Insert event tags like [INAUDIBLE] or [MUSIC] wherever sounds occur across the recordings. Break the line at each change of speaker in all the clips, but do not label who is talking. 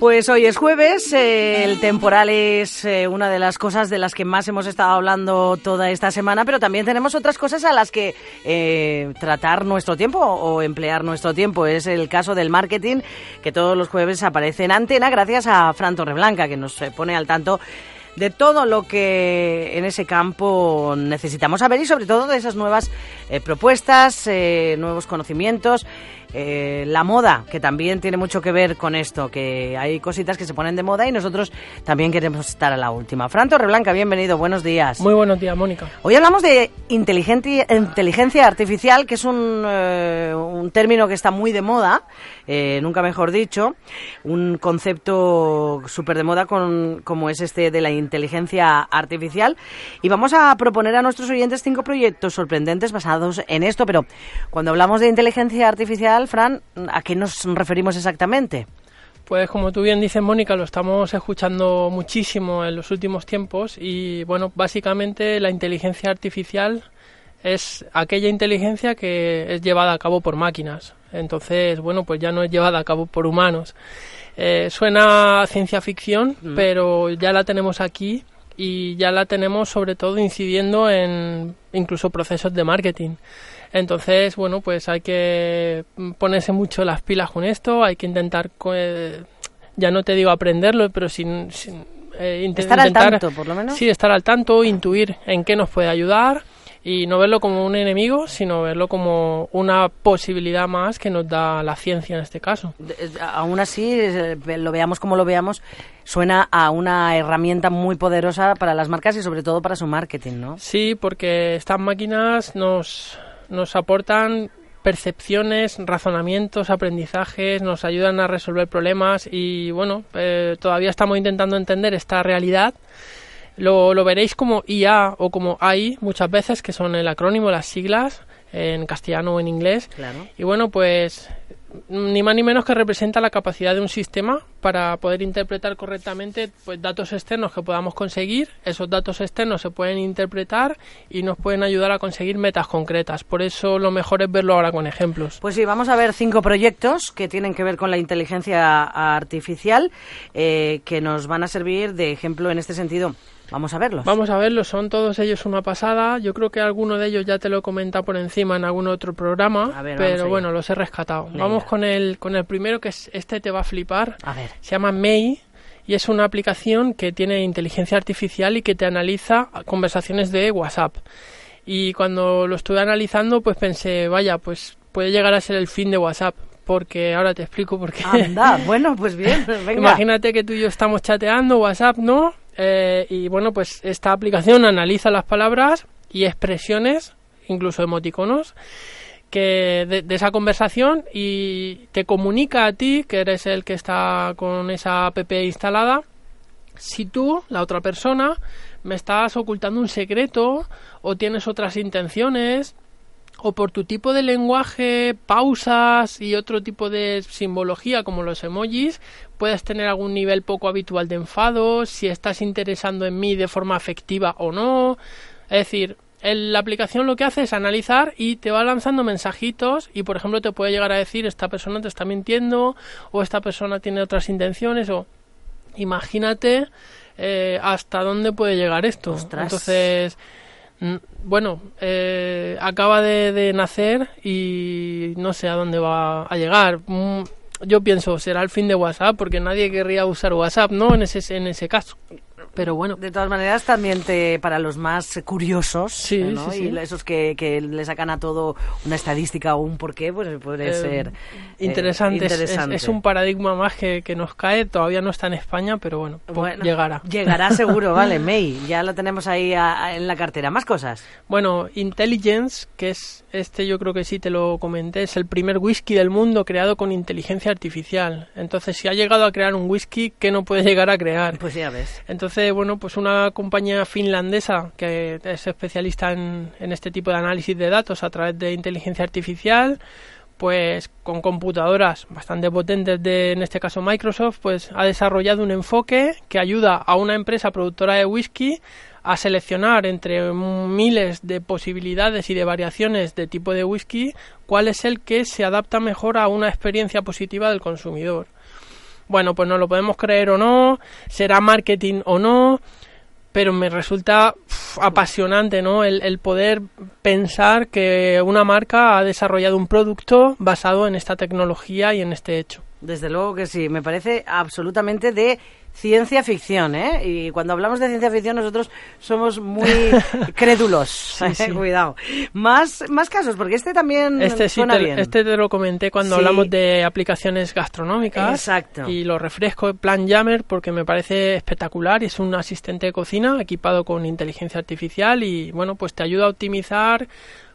Pues hoy es jueves, eh, el temporal es eh, una de las cosas de las que más hemos estado hablando toda esta semana, pero también tenemos otras cosas a las que eh, tratar nuestro tiempo o emplear nuestro tiempo. Es el caso del marketing, que todos los jueves aparece en antena gracias a Fran Torreblanca, que nos pone al tanto de todo lo que en ese campo necesitamos saber y sobre todo de esas nuevas propuestas, nuevos conocimientos eh, la moda, que también tiene mucho que ver con esto, que hay cositas que se ponen de moda y nosotros también queremos estar a la última. Fran Torreblanca, bienvenido, buenos días.
Muy buenos días, Mónica.
Hoy hablamos de inteligencia artificial, que es un, eh, un término que está muy de moda, eh, nunca mejor dicho, un concepto súper de moda con, como es este de la inteligencia artificial. Y vamos a proponer a nuestros oyentes cinco proyectos sorprendentes basados en esto, pero cuando hablamos de inteligencia artificial, Fran, ¿a qué nos referimos exactamente?
Pues como tú bien dices, Mónica, lo estamos escuchando muchísimo en los últimos tiempos y bueno, básicamente la inteligencia artificial es aquella inteligencia que es llevada a cabo por máquinas. Entonces, bueno, pues ya no es llevada a cabo por humanos. Eh, suena ciencia ficción, mm. pero ya la tenemos aquí y ya la tenemos sobre todo incidiendo en incluso procesos de marketing. Entonces, bueno, pues hay que ponerse mucho las pilas con esto, hay que intentar, eh, ya no te digo aprenderlo, pero sin,
eh, estar al tanto, por lo menos.
Sí, estar al tanto, intuir en qué nos puede ayudar y no verlo como un enemigo, sino verlo como una posibilidad más que nos da la ciencia en este caso.
Aún así, lo veamos como lo veamos, suena a una herramienta muy poderosa para las marcas y sobre todo para su marketing, ¿no?
Sí, porque estas máquinas nos nos aportan percepciones, razonamientos, aprendizajes, nos ayudan a resolver problemas y bueno, eh, todavía estamos intentando entender esta realidad. Lo, lo veréis como IA o como AI muchas veces, que son el acrónimo, las siglas, en castellano o en inglés. Y bueno, pues ni más ni menos que representa la capacidad de un sistema para poder interpretar correctamente pues, datos externos que podamos conseguir. Esos datos externos se pueden interpretar y nos pueden ayudar a conseguir metas concretas. Por eso lo mejor es verlo ahora con ejemplos.
Pues sí, vamos a ver cinco proyectos que tienen que ver con la inteligencia artificial eh, que nos van a servir de ejemplo en este sentido. Vamos a verlos.
Vamos a verlos, son todos ellos una pasada. Yo creo que alguno de ellos ya te lo he comentado por encima en algún otro programa, pero bueno, los he rescatado. Vamos con el, con el primero, que es este te va a flipar.
A ver.
Se llama May y es una aplicación que tiene inteligencia artificial y que te analiza conversaciones de WhatsApp. Y cuando lo estuve analizando, pues pensé, vaya, pues puede llegar a ser el fin de WhatsApp porque ahora te explico por qué.
Anda, [LAUGHS] bueno, pues bien.
Imagínate que tú y yo estamos chateando, WhatsApp, ¿no? Eh, y bueno, pues esta aplicación analiza las palabras y expresiones, incluso emoticonos, que de, esa conversación y te comunica a ti, que eres el que está con esa app instalada, si tú, la otra persona, me estás ocultando un secreto o tienes otras intenciones o por tu tipo de lenguaje, pausas y otro tipo de simbología como los emojis, puedes tener algún nivel poco habitual de enfado, si estás interesando en mí de forma afectiva o no. Es decir, la aplicación lo que hace es analizar y te va lanzando mensajitos y por ejemplo te puede llegar a decir esta persona te está mintiendo o esta persona tiene otras intenciones o imagínate eh, hasta dónde puede llegar esto. Entonces Mm, bueno, eh, acaba de, nacer y no sé a dónde va a llegar. Mm, yo pienso, será el fin de WhatsApp porque nadie querría usar WhatsApp, ¿no? En ese, en ese caso. Pero bueno.
De todas maneras, también te, para los más curiosos,
Sí,
¿no?
sí, sí.
y esos que, que le sacan a todo una estadística o un porqué, pues puede
Eh,
ser eh,
interesante. Es- es-
interesante.
Es, un paradigma más que, que nos cae. Todavía no está en España, pero bueno, llegará.
Llegará [LAUGHS] seguro, vale, May. Ya lo tenemos ahí a- a- en la cartera. Más cosas.
Bueno, Intelligence, que es este, yo creo que sí te lo comenté, es el primer whisky del mundo creado con inteligencia artificial. Entonces, si ha llegado a crear un whisky, ¿qué no puede llegar a crear?
Pues ya ves.
Entonces, bueno, pues una compañía finlandesa que es especialista en, en este tipo de análisis de datos a través de inteligencia artificial, pues con computadoras bastante potentes de, en este caso Microsoft, pues ha desarrollado un enfoque que ayuda a una empresa productora de whisky a seleccionar entre miles de posibilidades y de variaciones de tipo de whisky cuál es el que se adapta mejor a una experiencia positiva del consumidor. Bueno, pues no lo podemos creer o no, será marketing o no, pero me resulta apasionante, ¿no? El poder pensar que una marca ha desarrollado un producto basado en esta tecnología y en este hecho.
Desde luego que sí, me parece absolutamente de ciencia ficción, ¿eh? Y cuando hablamos de ciencia ficción nosotros somos muy [LAUGHS] crédulos, [LAUGHS]
sí.
cuidado. Más, más casos, porque este también
Este sí,
suena
te,
bien.
este te lo comenté cuando
Sí.
hablamos de aplicaciones gastronómicas.
Exacto.
Y lo refresco Plan Jammer porque me parece espectacular. Es un asistente de cocina equipado con inteligencia artificial y bueno, pues te ayuda a optimizar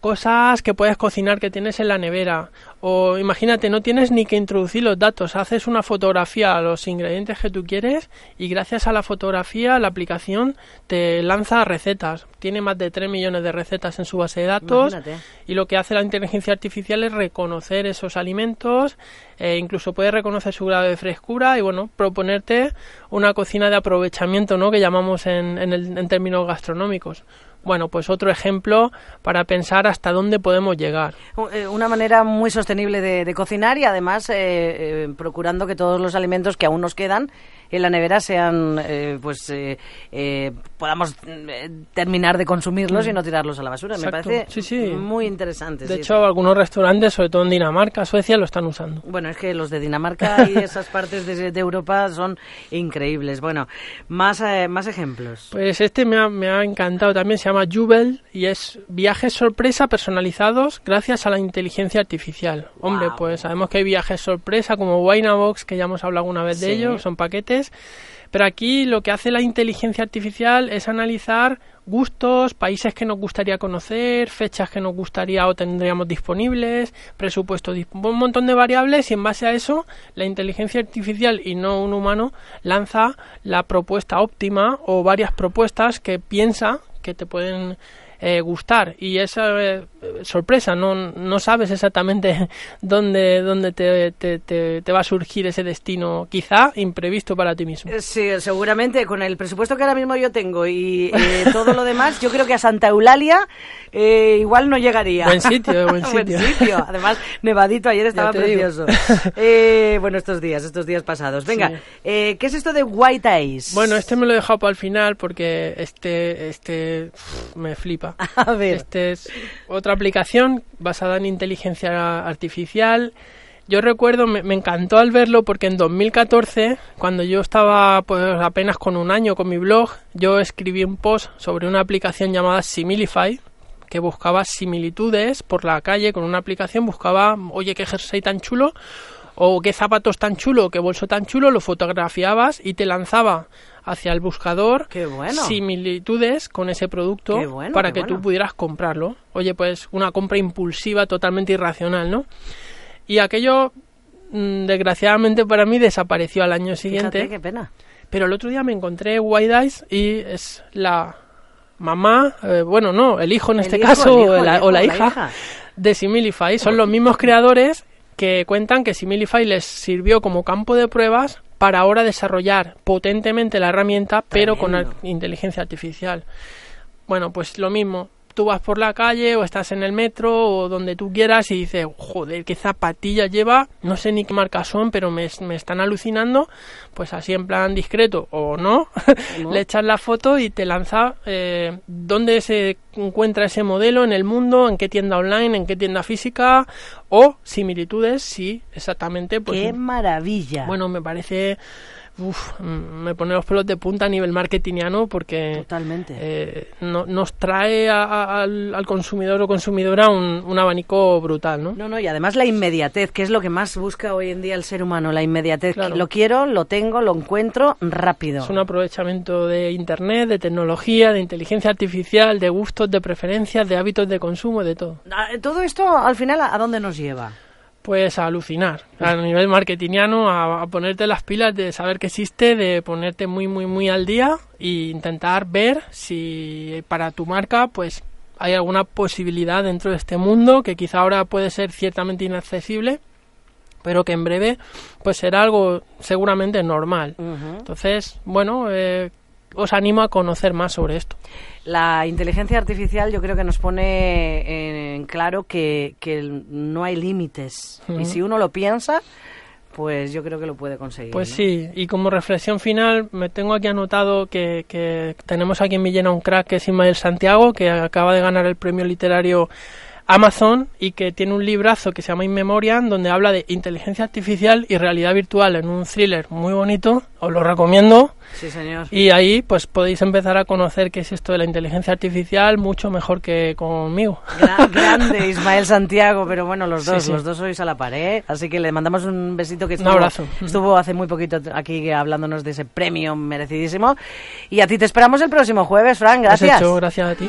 cosas que puedes cocinar que tienes en la nevera. O imagínate, no tienes ni que introducir los datos, haces una fotografía a los ingredientes que tú quieres y gracias a la fotografía la aplicación te lanza recetas. Tiene más de 3 millones de recetas en su base de datos
Imagínate.
y lo que hace la inteligencia artificial es reconocer esos alimentos, e incluso puede reconocer su grado de frescura y bueno, proponerte una cocina de aprovechamiento, ¿no? Que llamamos en, en, el- en términos gastronómicos. Bueno, pues otro ejemplo para pensar hasta dónde podemos llegar.
Eh, Una manera muy sostenible de, de cocinar y además eh, eh, procurando que todos los alimentos que aún nos quedan en la nevera sean, eh, pues, eh, eh, podamos eh, terminar de consumirlos y no tirarlos a la basura. Me parece
Sí, sí.
muy interesante.
De
sí.
hecho, algunos restaurantes, sobre todo en Dinamarca, Suecia, lo están usando.
Bueno, es que los de Dinamarca [LAUGHS] y esas partes de, de Europa son increíbles. Bueno, más, eh, más ejemplos.
Pues este me ha, me ha encantado también, se llama Jubel y es viajes sorpresa personalizados gracias a la inteligencia artificial. Hombre, pues sabemos que hay viajes sorpresa como Winabox, que ya hemos hablado alguna vez de ellos, son paquetes, pero aquí lo que hace la inteligencia artificial es analizar gustos, países que nos gustaría conocer, fechas que nos gustaría o tendríamos disponibles, presupuesto, un montón de variables y en base a eso la inteligencia artificial y no un humano lanza la propuesta óptima o varias propuestas que piensa que te pueden eh, gustar y esa eh, sorpresa no, no sabes exactamente [LAUGHS] dónde, dónde te, te- te- te va a surgir ese destino quizá imprevisto para ti mismo.
Eh, Sí, seguramente con el presupuesto que ahora mismo yo tengo y eh, [LAUGHS] todo lo demás, yo creo que a Santa Eulalia igual no llegaría.
Buen sitio, buen [LAUGHS] sitio.
Además, nevadito, ayer estaba precioso. Bueno, estos días, estos días pasados. Venga,
Sí.
eh, ¿qué es esto de White Eyes?
Bueno, este me lo he dejado para el final porque este, este me flipa. [LAUGHS]
A ver.
Este es otra aplicación basada en inteligencia artificial. Yo recuerdo, me, me encantó al verlo porque en 2014, cuando yo estaba pues apenas con un año con mi blog, yo escribí un post sobre una aplicación llamada Similify que buscaba similitudes por la calle con una aplicación, buscaba, oye, qué jersey tan chulo, o qué zapatos tan chulo, qué bolso tan chulo, lo fotografiabas y te lanzaba hacia el buscador
bueno.
similitudes con ese producto
bueno,
para que tú pudieras comprarlo. Oye, pues una compra impulsiva totalmente irracional, ¿no? Y aquello, mm, desgraciadamente para mí, desapareció al año siguiente.
Fíjate, qué pena.
Pero el otro día me encontré White Eyes y es la mamá, eh, bueno, no, el hijo en
El
este
hijo,
caso,
el hijo,
o,
el
la,
hijo,
o la
la
hija,
hija.
de Similify. Son los mismos creadores que cuentan que Similify les sirvió como campo de pruebas para ahora desarrollar potentemente la herramienta, pero con
Tremendo.
inteligencia artificial. Bueno, pues lo mismo. Tú vas por la calle o estás en el metro o donde tú quieras y dices, joder, qué zapatillas lleva, no sé ni qué marca son, pero me, me están alucinando. Pues así en plan discreto o no, [LAUGHS]
No.
le echas la foto y te lanza eh, dónde se encuentra ese modelo en el mundo, en qué tienda online, en qué tienda física o similitudes, sí, exactamente. Pues,
qué maravilla.
bueno, me parece uf, me pone los pelos de punta a nivel marketingiano porque
Totalmente.
eh, no- nos trae a- a- al, al consumidor o consumidora un, un abanico brutal, ¿no?
No, no, y además la inmediatez, que es lo que más busca hoy en día el ser humano, la inmediatez.
Claro.
Lo quiero, lo tengo, lo encuentro rápido.
Es un aprovechamiento de Internet, de tecnología, de inteligencia artificial, de gustos, de preferencias, de hábitos de consumo, de todo.
Ah, Todo esto, al final, ¿a dónde nos lleva?
Pues a alucinar, [LAUGHS] a nivel marketingiano, a, a ponerte las pilas de saber que existe, de ponerte muy, muy, muy al día e intentar ver si para tu marca, pues hay alguna posibilidad dentro de este mundo que quizá ahora puede ser ciertamente inaccesible, pero que en breve, pues será algo seguramente normal. Entonces, bueno, eh, os animo a conocer más sobre esto.
La inteligencia artificial yo creo que nos pone en claro que, que no hay límites. Y si uno lo piensa, pues yo creo que lo puede conseguir.
Pues
¿no?
sí, y como reflexión final, me tengo aquí anotado que, que tenemos aquí en Villena un crack que es Ismael Santiago, que acaba de ganar el premio literario Amazon y que tiene un librazo que se llama In Memoriam, donde habla de inteligencia artificial y realidad virtual en un thriller muy bonito, os lo recomiendo.
Sí, señor.
Y ahí pues podéis empezar a conocer qué es esto de la inteligencia artificial mucho mejor que conmigo.
Gra- [LAUGHS] grande Ismael Santiago, pero bueno, los
Sí,
dos,
sí.
los dos sois a la pared, así que le mandamos un besito que
Un
estuvo,
abrazo.
estuvo hace muy poquito aquí hablándonos de ese premio merecidísimo. Y a ti te esperamos el próximo jueves, Fran,
Has
gracias.
hecho, gracias a ti.